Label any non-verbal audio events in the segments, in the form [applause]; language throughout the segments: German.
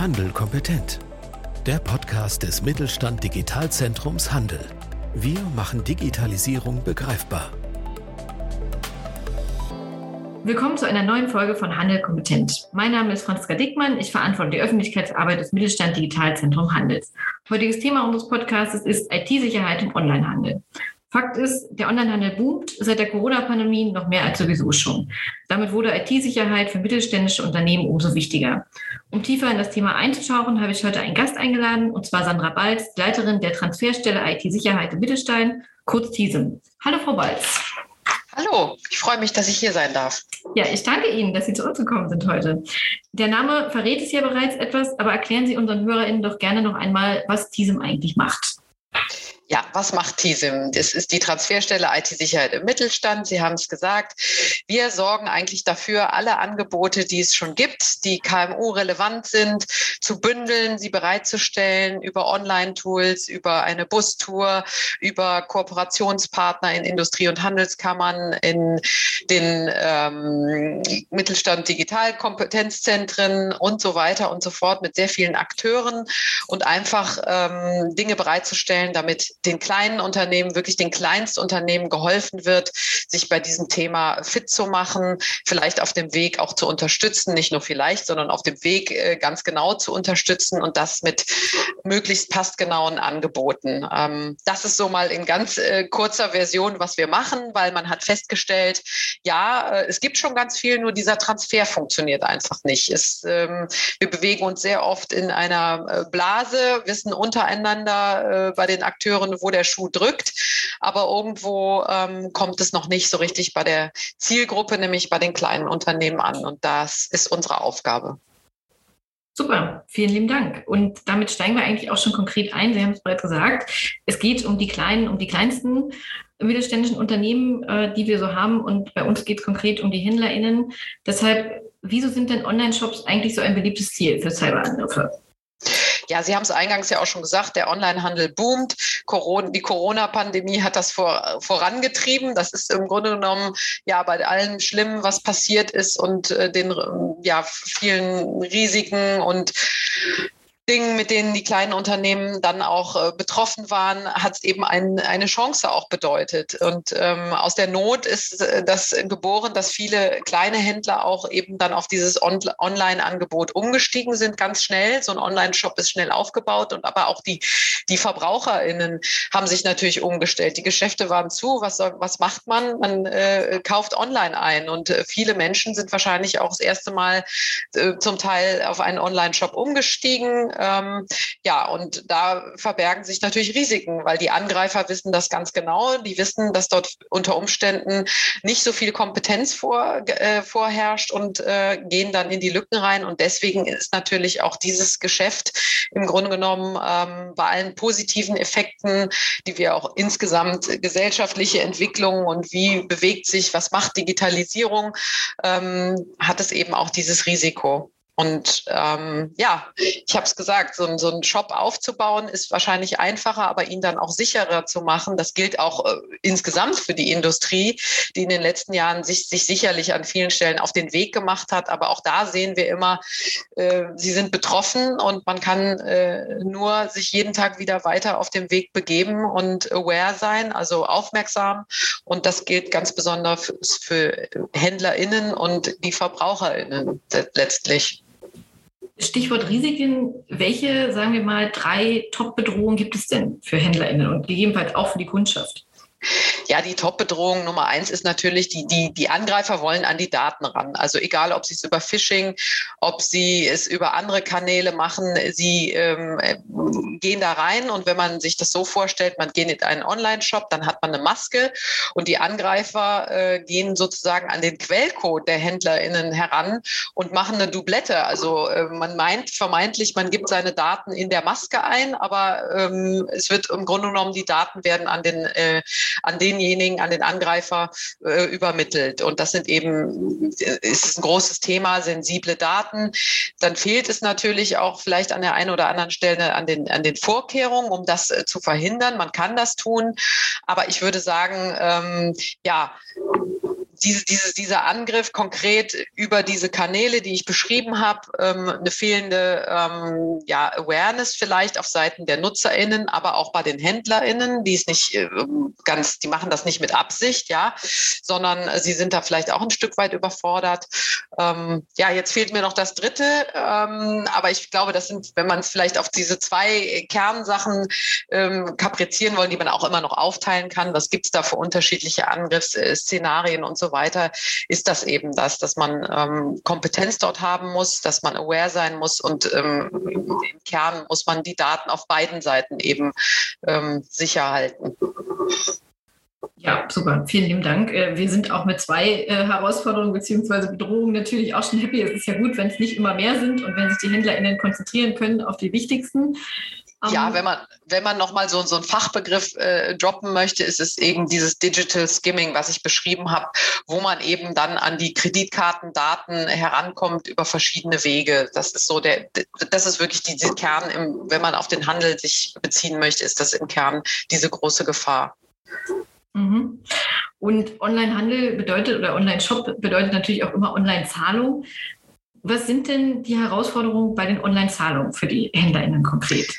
Handel kompetent. Der Podcast des Mittelstand Digitalzentrums Handel. Wir machen Digitalisierung begreifbar. Willkommen zu einer neuen Folge von Handel kompetent. Mein Name ist Franziska Dickmann. Ich verantworte die Öffentlichkeitsarbeit des Mittelstand Digitalzentrum Handels. Heutiges Thema unseres Podcasts ist IT-Sicherheit im Onlinehandel. Fakt ist, der Onlinehandel boomt seit der Corona-Pandemie noch mehr als sowieso schon. Damit wurde IT-Sicherheit für mittelständische Unternehmen umso wichtiger. Um tiefer in das Thema einzutauchen, habe ich heute einen Gast eingeladen, und zwar Sandra Balz, Leiterin der Transferstelle IT-Sicherheit im Mittelstein, kurz TISEM. Hallo, Frau Balz. Hallo, ich freue mich, dass ich hier sein darf. Ja, ich danke Ihnen, dass Sie zu uns gekommen sind heute. Der Name verrät es ja bereits etwas, aber erklären Sie unseren HörerInnen doch gerne noch einmal, was TISEM eigentlich macht. Ja, was macht TISIM? Das ist die Transferstelle IT-Sicherheit im Mittelstand. Sie haben es gesagt. Wir sorgen eigentlich dafür, alle Angebote, die es schon gibt, die KMU relevant sind, zu bündeln, sie bereitzustellen über Online-Tools, über eine Bustour, über Kooperationspartner in Industrie- und Handelskammern, in den ähm, Mittelstand Digitalkompetenzzentren und so weiter und so fort mit sehr vielen Akteuren und einfach ähm, Dinge bereitzustellen, damit den kleinen Unternehmen, wirklich den Kleinstunternehmen geholfen wird, sich bei diesem Thema fit zu machen, vielleicht auf dem Weg auch zu unterstützen, nicht nur vielleicht, sondern auf dem Weg äh, ganz genau zu unterstützen und das mit möglichst passgenauen Angeboten. Ähm, das ist so mal in ganz äh, kurzer Version, was wir machen, weil man hat festgestellt, ja, äh, es gibt schon ganz viel, nur dieser Transfer funktioniert einfach nicht. Es, ähm, wir bewegen uns sehr oft in einer Blase, wissen untereinander bei den Akteuren, und wo der Schuh drückt. Aber irgendwo ähm, kommt es noch nicht so richtig bei der Zielgruppe, nämlich bei den kleinen Unternehmen an. Und das ist unsere Aufgabe. Super, vielen lieben Dank. Und damit steigen wir eigentlich auch schon konkret ein. Sie haben es bereits gesagt. Es geht um die kleinen, um die kleinsten mittelständischen Unternehmen, äh, die wir so haben. Und bei uns geht es konkret um die HändlerInnen. Deshalb, wieso sind denn Online-Shops eigentlich so ein beliebtes Ziel für Cyberangriffe? Ja, Sie haben es eingangs ja auch schon gesagt, der Onlinehandel boomt. Corona, die Corona-Pandemie hat das vor, vorangetrieben. Das ist im Grunde genommen ja bei allem Schlimmen, was passiert ist und äh, den ja, vielen Risiken und Dingen, mit denen die kleinen Unternehmen dann auch äh, betroffen waren, hat es eben ein, eine Chance auch bedeutet. Und ähm, aus der Not ist äh, das geboren, dass viele kleine Händler auch eben dann auf dieses On Online-Angebot umgestiegen sind, ganz schnell. So ein Online-Shop ist schnell aufgebaut und aber auch die, die VerbraucherInnen haben sich natürlich umgestellt. Die Geschäfte waren zu. Was, was macht man? Man äh, kauft online ein und äh, viele Menschen sind wahrscheinlich auch das erste Mal äh, zum Teil auf einen Online-Shop umgestiegen ähm, ja, und da verbergen sich natürlich Risiken, weil die Angreifer wissen das ganz genau. Die wissen, dass dort unter Umständen nicht so viel Kompetenz vor, äh, vorherrscht und äh, gehen dann in die Lücken rein. Und deswegen ist natürlich auch dieses Geschäft im Grunde genommen ähm, bei allen positiven Effekten, die wir auch insgesamt gesellschaftliche Entwicklungen und wie bewegt sich, was macht Digitalisierung, ähm, hat es eben auch dieses Risiko. Und ähm, ja, ich habe es gesagt, so, so einen Shop aufzubauen ist wahrscheinlich einfacher, aber ihn dann auch sicherer zu machen. Das gilt auch äh, insgesamt für die Industrie, die in den letzten Jahren sich, sich sicherlich an vielen Stellen auf den Weg gemacht hat. Aber auch da sehen wir immer, äh, sie sind betroffen und man kann äh, nur sich jeden Tag wieder weiter auf dem Weg begeben und aware sein, also aufmerksam. Und das gilt ganz besonders für, für HändlerInnen und die VerbraucherInnen letztlich. Stichwort Risiken. Welche, sagen wir mal, drei Top-Bedrohungen gibt es denn für HändlerInnen und gegebenenfalls auch für die Kundschaft? Ja, die Top-Bedrohung Nummer eins ist natürlich, die, die, die Angreifer wollen an die Daten ran. Also egal, ob sie es über Phishing, ob sie es über andere Kanäle machen, sie ähm, gehen da rein und wenn man sich das so vorstellt, man geht in einen Online-Shop, dann hat man eine Maske und die Angreifer äh, gehen sozusagen an den Quellcode der HändlerInnen heran und machen eine Doublette. Also äh, man meint vermeintlich, man gibt seine Daten in der Maske ein, aber ähm, es wird im Grunde genommen, die Daten werden an den äh, an denjenigen, an den Angreifer äh, übermittelt. Und das sind eben, ist ein großes Thema, sensible Daten. Dann fehlt es natürlich auch vielleicht an der einen oder anderen Stelle an den, an den Vorkehrungen, um das äh, zu verhindern. Man kann das tun. Aber ich würde sagen, ähm, ja, diese, diese, dieser Angriff konkret über diese Kanäle, die ich beschrieben habe, ähm, eine fehlende ähm, ja, Awareness vielleicht auf Seiten der NutzerInnen, aber auch bei den HändlerInnen, die es nicht äh, ganz, die machen das nicht mit Absicht, ja, sondern sie sind da vielleicht auch ein Stück weit überfordert. Ähm, ja, jetzt fehlt mir noch das dritte, ähm, aber ich glaube, das sind, wenn man es vielleicht auf diese zwei Kernsachen ähm, kaprizieren wollen, die man auch immer noch aufteilen kann, was gibt es da für unterschiedliche Angriffsszenarien und so weiter, ist das eben das, dass man ähm, Kompetenz dort haben muss, dass man aware sein muss und ähm, im Kern muss man die Daten auf beiden Seiten eben ähm, sicher halten. Ja, super. Vielen lieben Dank. Äh, wir sind auch mit zwei äh, Herausforderungen bzw. Bedrohungen natürlich auch schon happy. Es ist ja gut, wenn es nicht immer mehr sind und wenn sich die HändlerInnen konzentrieren können auf die wichtigsten. Ja, ähm, wenn man, wenn man nochmal so, so einen Fachbegriff äh, droppen möchte, ist es eben dieses Digital Skimming, was ich beschrieben habe, wo man eben dann an die Kreditkartendaten herankommt über verschiedene Wege. Das ist so der, das ist wirklich die, die Kern, im, wenn man auf den Handel sich beziehen möchte, ist das im Kern diese große Gefahr. Mhm. Und Online-Handel bedeutet oder Online-Shop bedeutet natürlich auch immer Online-Zahlung. Was sind denn die Herausforderungen bei den Online-Zahlungen für die HändlerInnen konkret?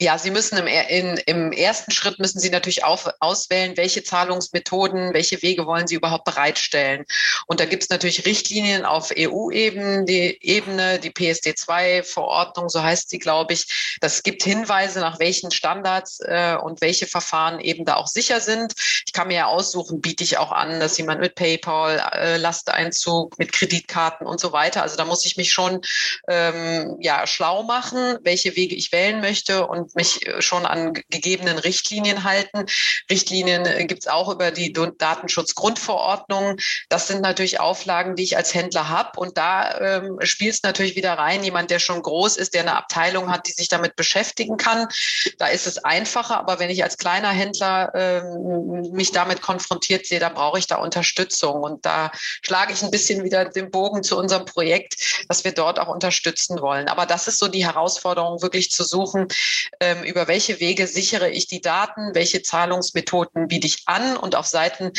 Ja, Sie müssen im, in, im ersten Schritt müssen Sie natürlich auf, auswählen, welche Zahlungsmethoden, welche Wege wollen Sie überhaupt bereitstellen. Und da gibt es natürlich Richtlinien auf EU-Ebene, die Ebene, die PSD2-Verordnung, so heißt sie, glaube ich. Das gibt Hinweise, nach welchen Standards äh, und welche Verfahren eben da auch sicher sind. Ich kann mir ja aussuchen, biete ich auch an, dass jemand mit PayPal, äh, Lasteinzug, mit Kreditkarten und so weiter. Also da muss ich mich schon ähm, ja schlau machen, welche Wege ich wählen möchte und mich äh, schon an gegebenen Richtlinien halten. Richtlinien äh, gibt es auch über die Datenschutzgrundverordnung. Das sind natürlich Auflagen, die ich als Händler habe. Und da ähm, spielt es natürlich wieder rein, jemand, der schon groß ist, der eine Abteilung hat, die sich damit beschäftigen kann. Da ist es einfacher. Aber wenn ich als kleiner Händler ähm, mich damit konfrontiert sehe, dann brauche ich da Unterstützung. Und da schlage ich ein bisschen wieder den Bogen zu unserem Projekt, dass wir dort auch unterstützen wollen. Aber das ist so die Herausforderung, wirklich zu suchen, ähm, über welche Wege sichere ich die Daten, welche Zahlungsmethoden biete ich an und auf Seiten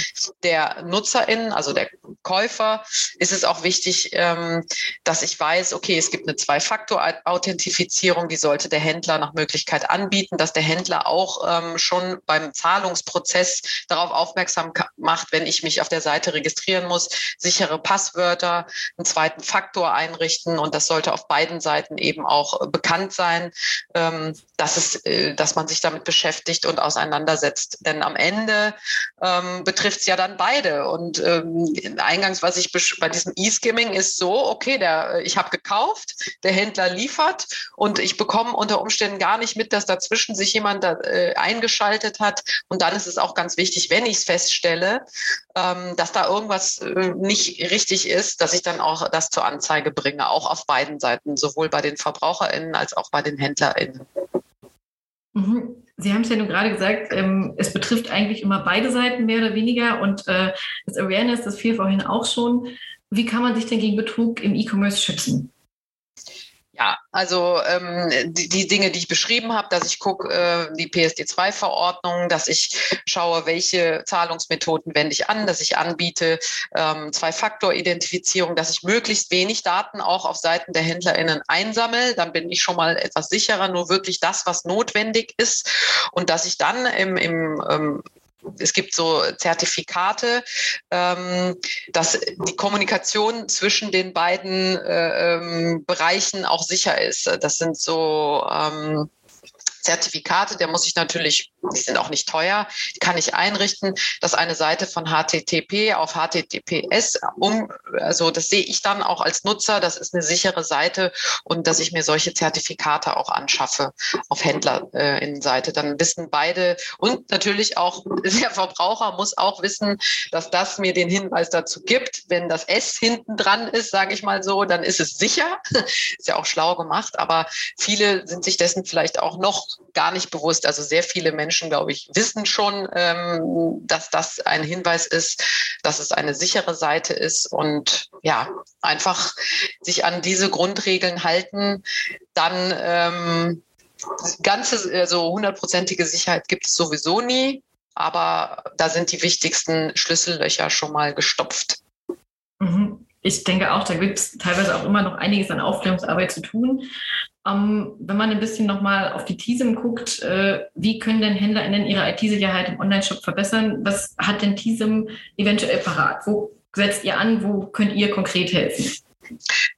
der NutzerInnen, also der Käufer, ist es auch wichtig, ähm, dass ich weiß, okay, es gibt eine Zwei-Faktor-Authentifizierung, die sollte der Händler nach Möglichkeit anbieten, dass der Händler auch ähm, schon beim Zahlungsprozess darauf aufmerksam macht, wenn ich mich auf der Seite registrieren muss, sichere Passwörter, einen zweiten Faktor einrichten und das sollte auf beiden Seiten eben auch bekannt sein. Ähm, dass, es, äh, dass man sich damit beschäftigt und auseinandersetzt. Denn am Ende ähm, betrifft es ja dann beide. Und ähm, eingangs, was ich bei diesem E-Skimming ist so, okay, der, äh, ich habe gekauft, der Händler liefert und ich bekomme unter Umständen gar nicht mit, dass dazwischen sich jemand da, äh, eingeschaltet hat. Und dann ist es auch ganz wichtig, wenn ich es feststelle, ähm, dass da irgendwas äh, nicht richtig ist, dass ich dann auch das zur Anzeige bringe, auch auf beiden Seiten, sowohl bei den VerbraucherInnen als auch bei den HändlerInnen. Mhm. Sie haben es ja nun gerade gesagt, ähm, es betrifft eigentlich immer beide Seiten mehr oder weniger und äh, das Awareness, das fiel vorhin auch schon. Wie kann man sich denn gegen Betrug im E-Commerce schützen? Also ähm, die, die Dinge, die ich beschrieben habe, dass ich gucke, äh, die PSD2-Verordnung, dass ich schaue, welche Zahlungsmethoden wende ich an, dass ich anbiete ähm, Zwei-Faktor-Identifizierung, dass ich möglichst wenig Daten auch auf Seiten der HändlerInnen einsammle, dann bin ich schon mal etwas sicherer, nur wirklich das, was notwendig ist. Und dass ich dann im, im ähm, es gibt so Zertifikate, ähm, dass die Kommunikation zwischen den beiden äh, ähm, Bereichen auch sicher ist. Das sind so ähm, Zertifikate, der muss ich natürlich, die sind auch nicht teuer, die kann ich einrichten, dass eine Seite von HTTP auf HTTPS um, also das sehe ich dann auch als Nutzer, das ist eine sichere Seite und dass ich mir solche Zertifikate auch anschaffe auf Händlerinnenseite. Dann wissen beide und natürlich auch [laughs] der Verbraucher muss auch wissen, dass das mir den Hinweis dazu gibt, wenn das S hinten dran ist, sage ich mal so, dann ist es sicher. [laughs] ist ja auch schlau gemacht, aber viele sind sich dessen vielleicht auch noch gar nicht bewusst. Also sehr viele Menschen, glaube ich, wissen schon, ähm, dass das ein Hinweis ist, dass es eine sichere Seite ist und ja, einfach sich an diese Grundregeln halten, dann ähm, ganze, also hundertprozentige Sicherheit gibt es sowieso nie. aber da sind die wichtigsten Schlüssellöcher schon mal gestopft. Mhm. Ich denke auch, da gibt es teilweise auch immer noch einiges an Aufklärungsarbeit zu tun. Ähm, wenn man ein bisschen nochmal auf die TISM guckt, äh, wie können denn HändlerInnen ihre IT-Sicherheit im Onlineshop verbessern? Was hat denn TISM eventuell parat? Wo setzt ihr an? Wo könnt ihr konkret helfen?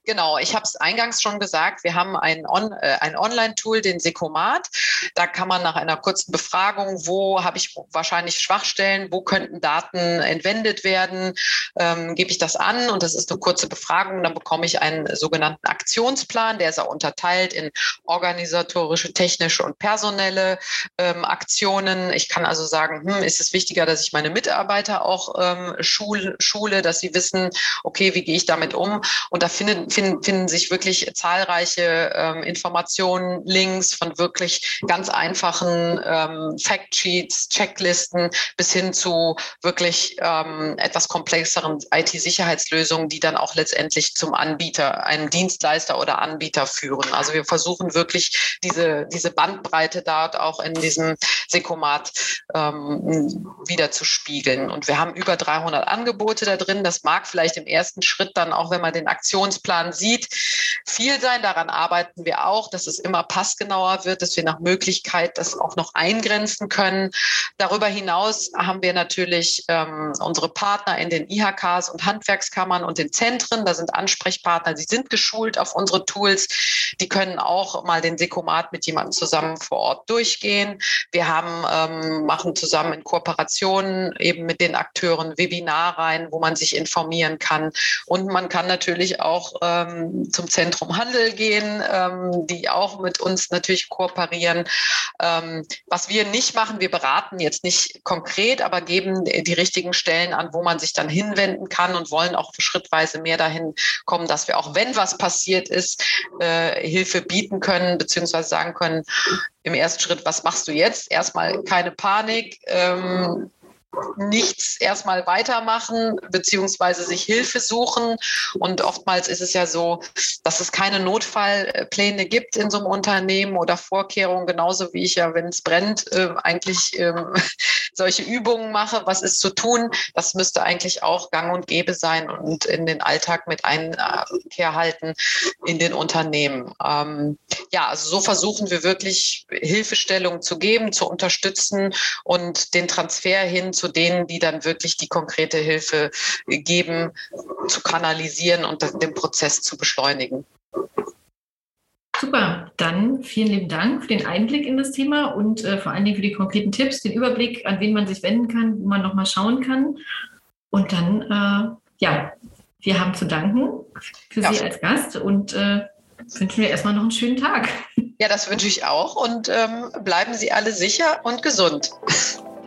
Genau, ich habe es eingangs schon gesagt, wir haben ein, On, äh, ein Online-Tool, den Sekomat. Da kann man nach einer kurzen Befragung, wo habe ich wahrscheinlich Schwachstellen, wo könnten Daten entwendet werden, ähm, gebe ich das an und das ist eine kurze Befragung. Dann bekomme ich einen sogenannten Aktionsplan, der ist auch unterteilt in organisatorische, technische und personelle ähm, Aktionen. Ich kann also sagen, hm, ist es wichtiger, dass ich meine Mitarbeiter auch ähm, schule, schule, dass sie wissen, okay, wie gehe ich damit um? Und da finden, finden, finden sich wirklich zahlreiche ähm, Informationen, Links von wirklich ganz einfachen ähm, Factsheets, Checklisten bis hin zu wirklich ähm, etwas komplexeren IT-Sicherheitslösungen, die dann auch letztendlich zum Anbieter, einem Dienstleister oder Anbieter führen. Also wir versuchen wirklich diese, diese Bandbreite dort auch in diesem Sekomat ähm, wieder zu spiegeln. Und wir haben über 300 Angebote da drin. Das mag vielleicht im ersten Schritt dann auch, wenn man den Aktionen Aktionsplan sieht, viel sein. Daran arbeiten wir auch, dass es immer passgenauer wird, dass wir nach Möglichkeit das auch noch eingrenzen können. Darüber hinaus haben wir natürlich ähm, unsere Partner in den IHKs und Handwerkskammern und den Zentren. Da sind Ansprechpartner, die sind geschult auf unsere Tools. Die können auch mal den Sekomat mit jemandem zusammen vor Ort durchgehen. Wir haben, ähm, machen zusammen in Kooperation eben mit den Akteuren Webinarreihen, wo man sich informieren kann. Und man kann natürlich auch ähm, zum Zentrum Handel gehen, ähm, die auch mit uns natürlich kooperieren. Ähm, was wir nicht machen, wir beraten jetzt nicht konkret, aber geben die richtigen Stellen an, wo man sich dann hinwenden kann und wollen auch schrittweise mehr dahin kommen, dass wir auch, wenn was passiert ist, äh, Hilfe bieten können, beziehungsweise sagen können, im ersten Schritt, was machst du jetzt? Erstmal keine Panik. Ähm, nichts erstmal weitermachen, beziehungsweise sich Hilfe suchen. Und oftmals ist es ja so, dass es keine Notfallpläne gibt in so einem Unternehmen oder Vorkehrungen, genauso wie ich ja, wenn es brennt, äh, eigentlich äh, [laughs] solche Übungen mache. Was ist zu tun? Das müsste eigentlich auch gang und gäbe sein und in den Alltag mit Einkehr halten in den Unternehmen. Ähm, ja, also so versuchen wir wirklich Hilfestellung zu geben, zu unterstützen und den Transfer hin zu denen, die dann wirklich die konkrete Hilfe geben, zu kanalisieren und den Prozess zu beschleunigen. Super, dann vielen lieben Dank für den Einblick in das Thema und äh, vor allen Dingen für die konkreten Tipps, den Überblick, an wen man sich wenden kann, wo man nochmal schauen kann. Und dann, äh, ja, wir haben zu danken für ja. Sie als Gast und äh, wünschen wir erstmal noch einen schönen Tag. Ja, das wünsche ich auch und ähm, bleiben Sie alle sicher und gesund.